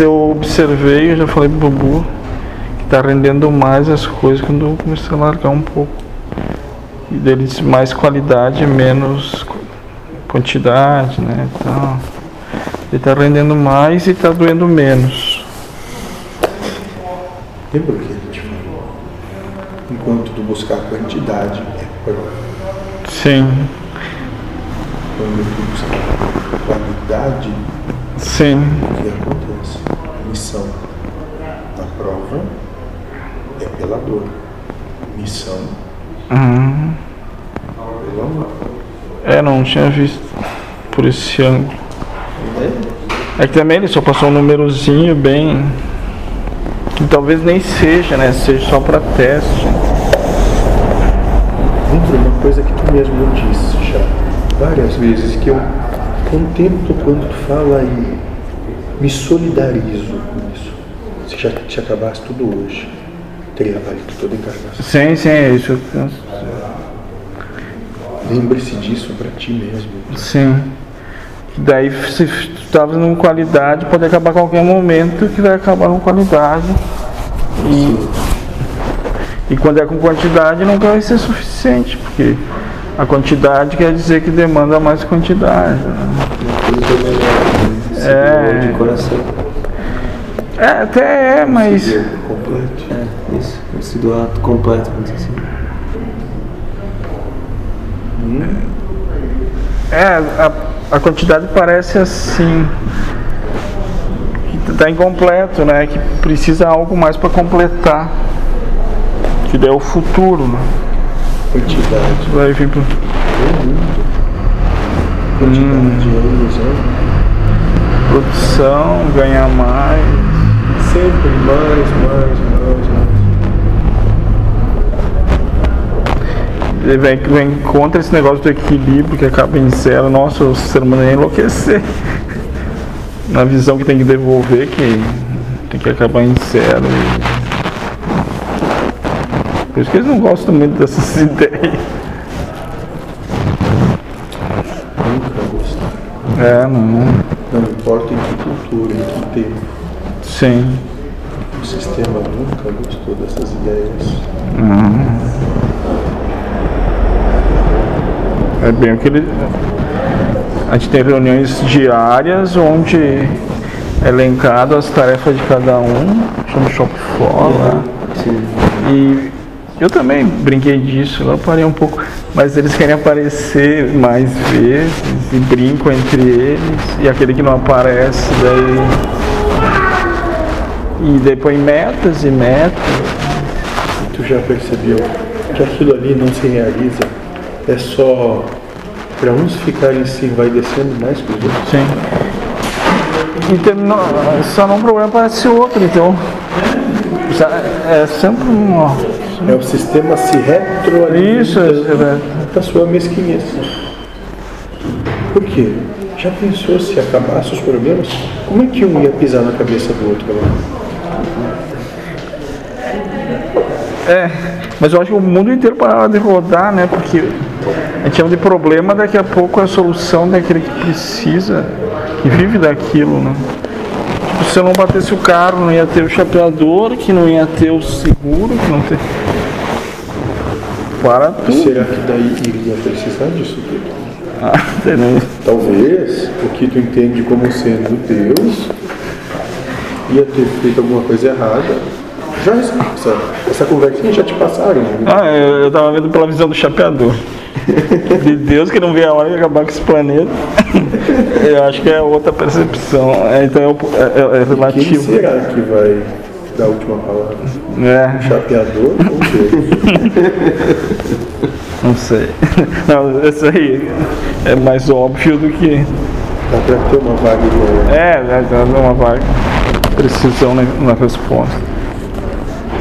Mas eu observei, eu já falei pro Bubu, que tá rendendo mais as coisas quando eu comecei a largar um pouco. E deles mais qualidade, menos quantidade, né? Então, ele tá rendendo mais e tá doendo menos. Lembra o que a gente falou? Enquanto tu buscar quantidade, é prova. Sim, Quando qualidade, sim. o que acontece? Missão da prova é pela dor. Missão Uhum. pelo amor. É, não tinha visto por esse ângulo. É? É que também ele só passou um númerozinho bem. Que talvez nem seja, né? Seja só para teste. Lembra uma coisa que tu mesmo disse já várias vezes, que eu contemplo quando tu fala e me solidarizo com isso. Se já te acabasse tudo hoje, teria valido toda a encarnação. Sim, sim, é isso. Lembre-se disso para ti mesmo. Sim. Daí se tu tá fazendo qualidade, pode acabar a qualquer momento que vai acabar com qualidade. E, e quando é com quantidade nunca vai ser suficiente, porque a quantidade quer dizer que demanda mais quantidade. é? Se É. É, até é, mas. Deu completo. É, isso. Se doar completo, vamos dizer assim. É, a, a quantidade parece assim. Que tá incompleto, né? Que precisa algo mais para completar. Que daí é o futuro, né? Quantidade. Vai vir pro. Quantidade é ilusão. produção, ganhar mais. Sempre mais, mais, mais, mais. Ele vem, vem contra esse negócio do equilíbrio que acaba em zero. Nossa, o ser humano ia enlouquecer. Na visão que tem que devolver, que tem que acabar em zero. Por isso que eles não gostam muito dessas ideias. Nunca gostei. É, não. Não importa em que cultura, em que tempo. Sim. O sistema nunca gostou dessas ideias. É bem aquele. A gente tem reuniões diárias onde é elencado as tarefas de cada um, chama shop fora. Sim. E eu também brinquei disso, eu parei um pouco, mas eles querem aparecer mais vezes e brincam entre eles, e aquele que não aparece daí. E depois metas e metas. Tu já percebeu que aquilo ali não se realiza? É só para uns ficarem assim, vai descendo mais que os outros. Sim. E terminou, só não problema parece outro, então. É sempre um. Ó, É o sistema se retroalimentando Isso, é, da sua mesquinhez. Por quê? Já pensou se acabasse os problemas? Como é que um ia pisar na cabeça do outro agora? É, mas eu acho que o mundo inteiro parava de rodar, né? Porque a gente chama de problema, daqui a pouco é a solução daquele que precisa, que vive daquilo, né? Tipo, se eu não batesse o carro, não ia ter o chapeador, que não ia ter o seguro, que não tem. Para tudo. Será que daí iria precisar disso tudo? Ah? Talvez o que tu entende como sendo Deus ia ter feito alguma coisa errada. Já essa, essa conversinha já te passaram. né? Ah, eu, eu tava vendo pela visão do chapeador. De Deus que não vê a hora de acabar com esse planeta. Eu acho que é outra percepção. É, então é, é- é Quem relativo. será que vai dar a última palavra? É, Chapeador ou Deus? não sei. Não, isso aí é mais óbvio do que. Dá pra ter uma vaga ideia. É, é dá uma vaga precisão na, na resposta.